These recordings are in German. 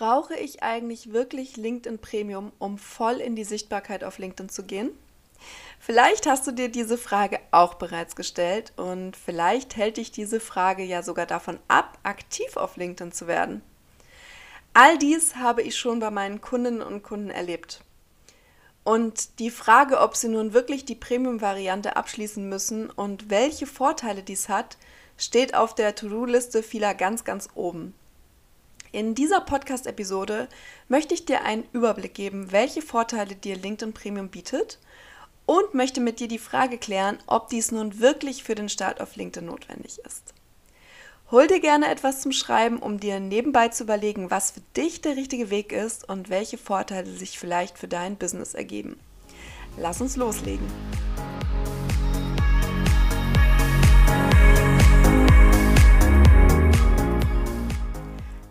Brauche ich eigentlich wirklich LinkedIn Premium, um voll in die Sichtbarkeit auf LinkedIn zu gehen? Vielleicht hast du dir diese Frage auch bereits gestellt und vielleicht hält dich diese Frage ja sogar davon ab, aktiv auf LinkedIn zu werden. All dies habe ich schon bei meinen Kundinnen und Kunden erlebt. Und die Frage, ob sie nun wirklich die Premium-Variante abschließen müssen und welche Vorteile dies hat, steht auf der To-Do-Liste vieler ganz, ganz oben. In dieser Podcast-Episode möchte ich dir einen Überblick geben, welche Vorteile dir LinkedIn Premium bietet und möchte mit dir die Frage klären, ob dies nun wirklich für den Start auf LinkedIn notwendig ist. Hol dir gerne etwas zum Schreiben, um dir nebenbei zu überlegen, was für dich der richtige Weg ist und welche Vorteile sich vielleicht für dein Business ergeben. Lass uns loslegen.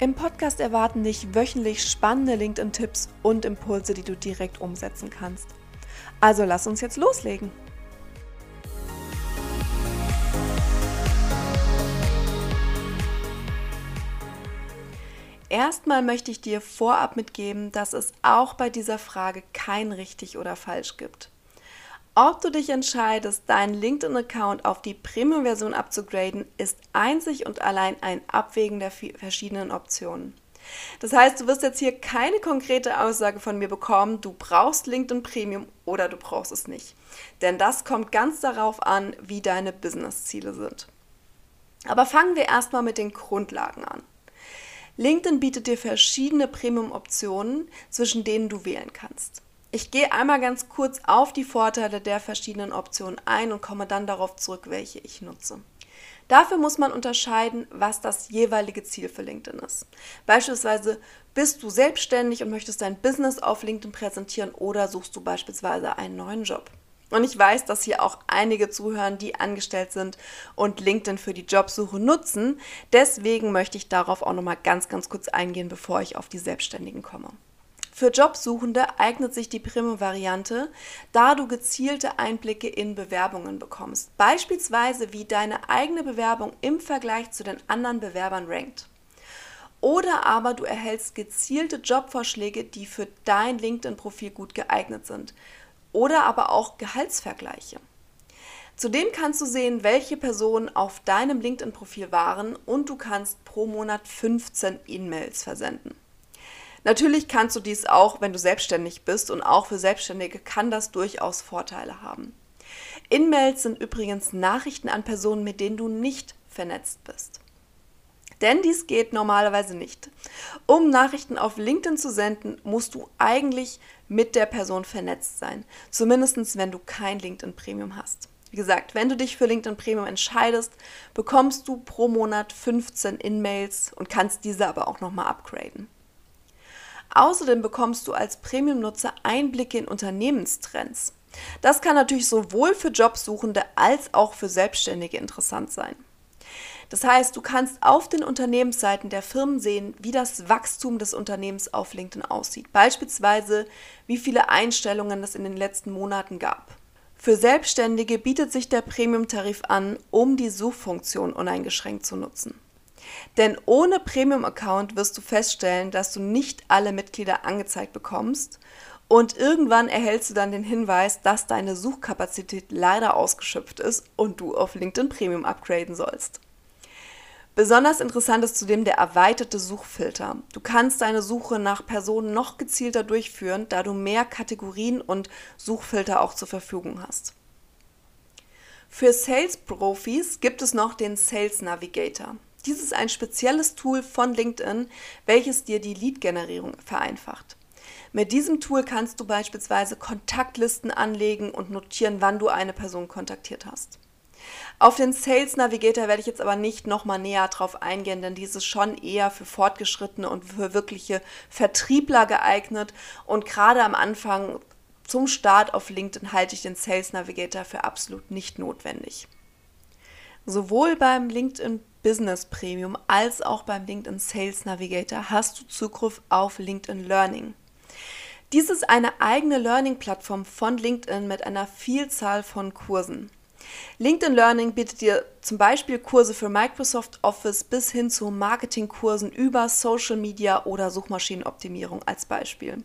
Im Podcast erwarten dich wöchentlich spannende LinkedIn-Tipps und Impulse, die du direkt umsetzen kannst. Also lass uns jetzt loslegen. Erstmal möchte ich dir vorab mitgeben, dass es auch bei dieser Frage kein richtig oder falsch gibt. Ob du dich entscheidest, deinen LinkedIn-Account auf die Premium-Version abzugraden, ist einzig und allein ein Abwägen der verschiedenen Optionen. Das heißt, du wirst jetzt hier keine konkrete Aussage von mir bekommen, du brauchst LinkedIn Premium oder du brauchst es nicht. Denn das kommt ganz darauf an, wie deine Business-Ziele sind. Aber fangen wir erstmal mit den Grundlagen an. LinkedIn bietet dir verschiedene Premium-Optionen, zwischen denen du wählen kannst. Ich gehe einmal ganz kurz auf die Vorteile der verschiedenen Optionen ein und komme dann darauf zurück, welche ich nutze. Dafür muss man unterscheiden, was das jeweilige Ziel für LinkedIn ist. Beispielsweise bist du selbstständig und möchtest dein Business auf LinkedIn präsentieren oder suchst du beispielsweise einen neuen Job. Und ich weiß, dass hier auch einige zuhören, die angestellt sind und LinkedIn für die Jobsuche nutzen. Deswegen möchte ich darauf auch nochmal ganz, ganz kurz eingehen, bevor ich auf die Selbstständigen komme. Für Jobsuchende eignet sich die Premium-Variante, da du gezielte Einblicke in Bewerbungen bekommst. Beispielsweise wie deine eigene Bewerbung im Vergleich zu den anderen Bewerbern rankt. Oder aber du erhältst gezielte Jobvorschläge, die für dein LinkedIn-Profil gut geeignet sind. Oder aber auch Gehaltsvergleiche. Zudem kannst du sehen, welche Personen auf deinem LinkedIn-Profil waren und du kannst pro Monat 15 E-Mails versenden. Natürlich kannst du dies auch, wenn du selbstständig bist und auch für Selbstständige kann das durchaus Vorteile haben. In-Mails sind übrigens Nachrichten an Personen, mit denen du nicht vernetzt bist. Denn dies geht normalerweise nicht. Um Nachrichten auf LinkedIn zu senden, musst du eigentlich mit der Person vernetzt sein. Zumindest wenn du kein LinkedIn Premium hast. Wie gesagt, wenn du dich für LinkedIn Premium entscheidest, bekommst du pro Monat 15 In-Mails und kannst diese aber auch nochmal upgraden. Außerdem bekommst du als Premium-Nutzer Einblicke in Unternehmenstrends. Das kann natürlich sowohl für Jobsuchende als auch für Selbstständige interessant sein. Das heißt, du kannst auf den Unternehmensseiten der Firmen sehen, wie das Wachstum des Unternehmens auf LinkedIn aussieht. Beispielsweise, wie viele Einstellungen es in den letzten Monaten gab. Für Selbstständige bietet sich der Premium-Tarif an, um die Suchfunktion uneingeschränkt zu nutzen. Denn ohne Premium-Account wirst du feststellen, dass du nicht alle Mitglieder angezeigt bekommst und irgendwann erhältst du dann den Hinweis, dass deine Suchkapazität leider ausgeschöpft ist und du auf LinkedIn Premium upgraden sollst. Besonders interessant ist zudem der erweiterte Suchfilter. Du kannst deine Suche nach Personen noch gezielter durchführen, da du mehr Kategorien und Suchfilter auch zur Verfügung hast. Für Sales-Profis gibt es noch den Sales Navigator. Dies ist ein spezielles Tool von LinkedIn, welches dir die Lead-Generierung vereinfacht. Mit diesem Tool kannst du beispielsweise Kontaktlisten anlegen und notieren, wann du eine Person kontaktiert hast. Auf den Sales Navigator werde ich jetzt aber nicht nochmal näher drauf eingehen, denn dies ist schon eher für Fortgeschrittene und für wirkliche Vertriebler geeignet. Und gerade am Anfang zum Start auf LinkedIn halte ich den Sales Navigator für absolut nicht notwendig. Sowohl beim LinkedIn Business Premium als auch beim LinkedIn Sales Navigator hast du Zugriff auf LinkedIn Learning. Dies ist eine eigene Learning-Plattform von LinkedIn mit einer Vielzahl von Kursen. LinkedIn Learning bietet dir zum Beispiel Kurse für Microsoft Office bis hin zu Marketingkursen über Social Media oder Suchmaschinenoptimierung als Beispiel.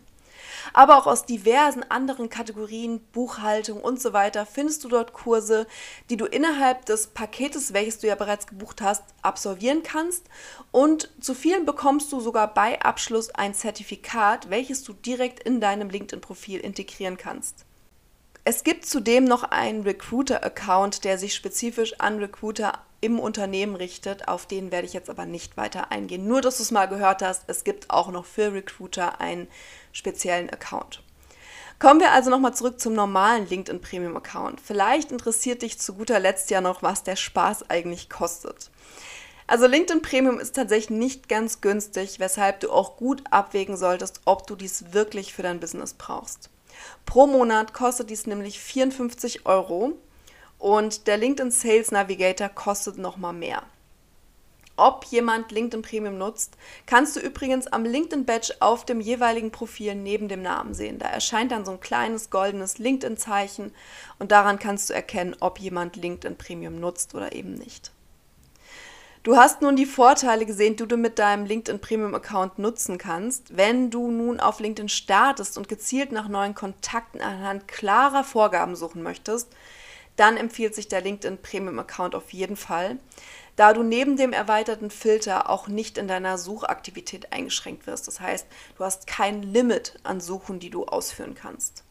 Aber auch aus diversen anderen Kategorien, Buchhaltung und so weiter findest du dort Kurse, die du innerhalb des Paketes, welches du ja bereits gebucht hast, absolvieren kannst. Und zu vielen bekommst du sogar bei Abschluss ein Zertifikat, welches du direkt in deinem LinkedIn-Profil integrieren kannst. Es gibt zudem noch einen Recruiter-Account, der sich spezifisch an Recruiter im Unternehmen richtet. Auf den werde ich jetzt aber nicht weiter eingehen. Nur, dass du es mal gehört hast, es gibt auch noch für Recruiter einen speziellen Account. Kommen wir also nochmal zurück zum normalen LinkedIn Premium Account. Vielleicht interessiert dich zu guter Letzt ja noch, was der Spaß eigentlich kostet. Also LinkedIn Premium ist tatsächlich nicht ganz günstig, weshalb du auch gut abwägen solltest, ob du dies wirklich für dein Business brauchst. Pro Monat kostet dies nämlich 54 Euro und der LinkedIn Sales Navigator kostet nochmal mehr. Ob jemand LinkedIn Premium nutzt, kannst du übrigens am LinkedIn Badge auf dem jeweiligen Profil neben dem Namen sehen. Da erscheint dann so ein kleines goldenes LinkedIn-Zeichen und daran kannst du erkennen, ob jemand LinkedIn Premium nutzt oder eben nicht. Du hast nun die Vorteile gesehen, die du mit deinem LinkedIn Premium Account nutzen kannst. Wenn du nun auf LinkedIn startest und gezielt nach neuen Kontakten anhand klarer Vorgaben suchen möchtest, dann empfiehlt sich der LinkedIn Premium Account auf jeden Fall, da du neben dem erweiterten Filter auch nicht in deiner Suchaktivität eingeschränkt wirst. Das heißt, du hast kein Limit an Suchen, die du ausführen kannst.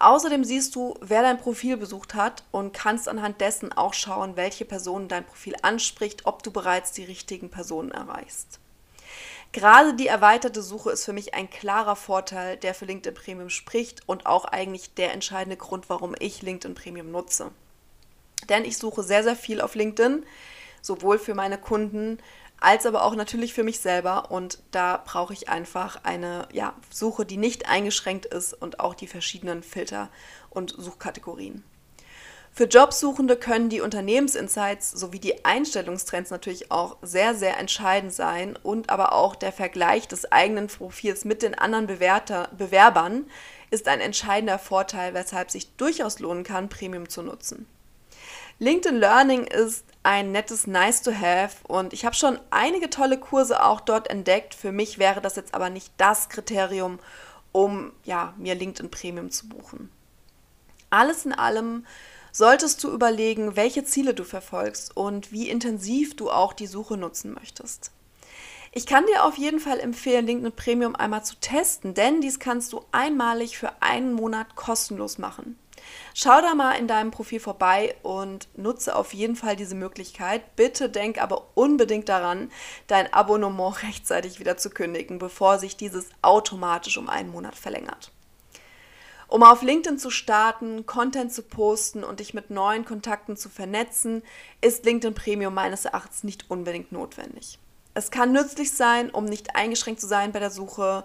Außerdem siehst du, wer dein Profil besucht hat und kannst anhand dessen auch schauen, welche Personen dein Profil anspricht, ob du bereits die richtigen Personen erreichst. Gerade die erweiterte Suche ist für mich ein klarer Vorteil, der für LinkedIn Premium spricht und auch eigentlich der entscheidende Grund, warum ich LinkedIn Premium nutze. Denn ich suche sehr, sehr viel auf LinkedIn, sowohl für meine Kunden als aber auch natürlich für mich selber. Und da brauche ich einfach eine ja, Suche, die nicht eingeschränkt ist und auch die verschiedenen Filter und Suchkategorien. Für Jobsuchende können die Unternehmensinsights sowie die Einstellungstrends natürlich auch sehr, sehr entscheidend sein und aber auch der Vergleich des eigenen Profils mit den anderen Bewerter, Bewerbern ist ein entscheidender Vorteil, weshalb sich durchaus lohnen kann, Premium zu nutzen. LinkedIn Learning ist ein nettes Nice to Have und ich habe schon einige tolle Kurse auch dort entdeckt. Für mich wäre das jetzt aber nicht das Kriterium, um ja, mir LinkedIn Premium zu buchen. Alles in allem solltest du überlegen, welche Ziele du verfolgst und wie intensiv du auch die Suche nutzen möchtest. Ich kann dir auf jeden Fall empfehlen, LinkedIn Premium einmal zu testen, denn dies kannst du einmalig für einen Monat kostenlos machen. Schau da mal in deinem Profil vorbei und nutze auf jeden Fall diese Möglichkeit. Bitte denk aber unbedingt daran, dein Abonnement rechtzeitig wieder zu kündigen, bevor sich dieses automatisch um einen Monat verlängert. Um auf LinkedIn zu starten, Content zu posten und dich mit neuen Kontakten zu vernetzen, ist LinkedIn Premium meines Erachtens nicht unbedingt notwendig. Es kann nützlich sein, um nicht eingeschränkt zu sein bei der Suche,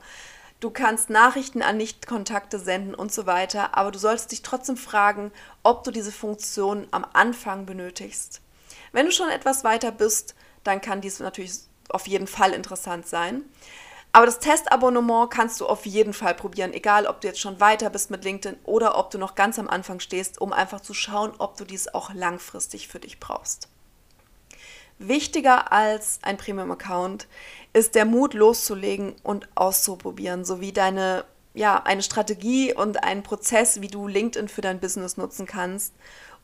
Du kannst Nachrichten an Nichtkontakte senden und so weiter, aber du solltest dich trotzdem fragen, ob du diese Funktion am Anfang benötigst. Wenn du schon etwas weiter bist, dann kann dies natürlich auf jeden Fall interessant sein. Aber das Testabonnement kannst du auf jeden Fall probieren, egal ob du jetzt schon weiter bist mit LinkedIn oder ob du noch ganz am Anfang stehst, um einfach zu schauen, ob du dies auch langfristig für dich brauchst. Wichtiger als ein Premium-Account ist der Mut loszulegen und auszuprobieren, sowie deine ja, eine Strategie und einen Prozess, wie du LinkedIn für dein Business nutzen kannst,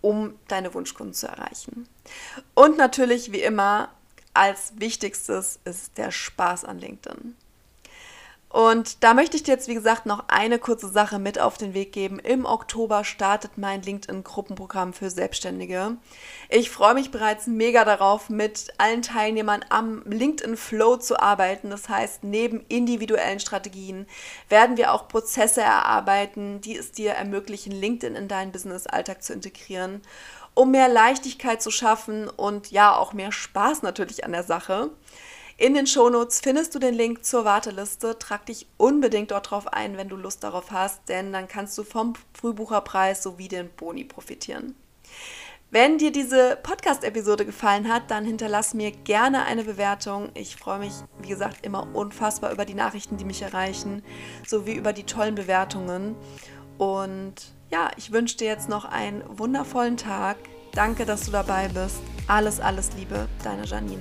um deine Wunschkunden zu erreichen. Und natürlich, wie immer, als wichtigstes ist der Spaß an LinkedIn. Und da möchte ich dir jetzt, wie gesagt, noch eine kurze Sache mit auf den Weg geben. Im Oktober startet mein LinkedIn-Gruppenprogramm für Selbstständige. Ich freue mich bereits mega darauf, mit allen Teilnehmern am LinkedIn-Flow zu arbeiten. Das heißt, neben individuellen Strategien werden wir auch Prozesse erarbeiten, die es dir ermöglichen, LinkedIn in deinen Business-Alltag zu integrieren. um mehr Leichtigkeit zu schaffen und ja auch mehr Spaß natürlich an der Sache. In den Shownotes findest du den Link zur Warteliste. Trag dich unbedingt dort drauf ein, wenn du Lust darauf hast, denn dann kannst du vom Frühbucherpreis sowie den Boni profitieren. Wenn dir diese Podcast-Episode gefallen hat, dann hinterlass mir gerne eine Bewertung. Ich freue mich, wie gesagt, immer unfassbar über die Nachrichten, die mich erreichen, sowie über die tollen Bewertungen. Und ja, ich wünsche dir jetzt noch einen wundervollen Tag. Danke, dass du dabei bist. Alles, alles Liebe, deine Janine.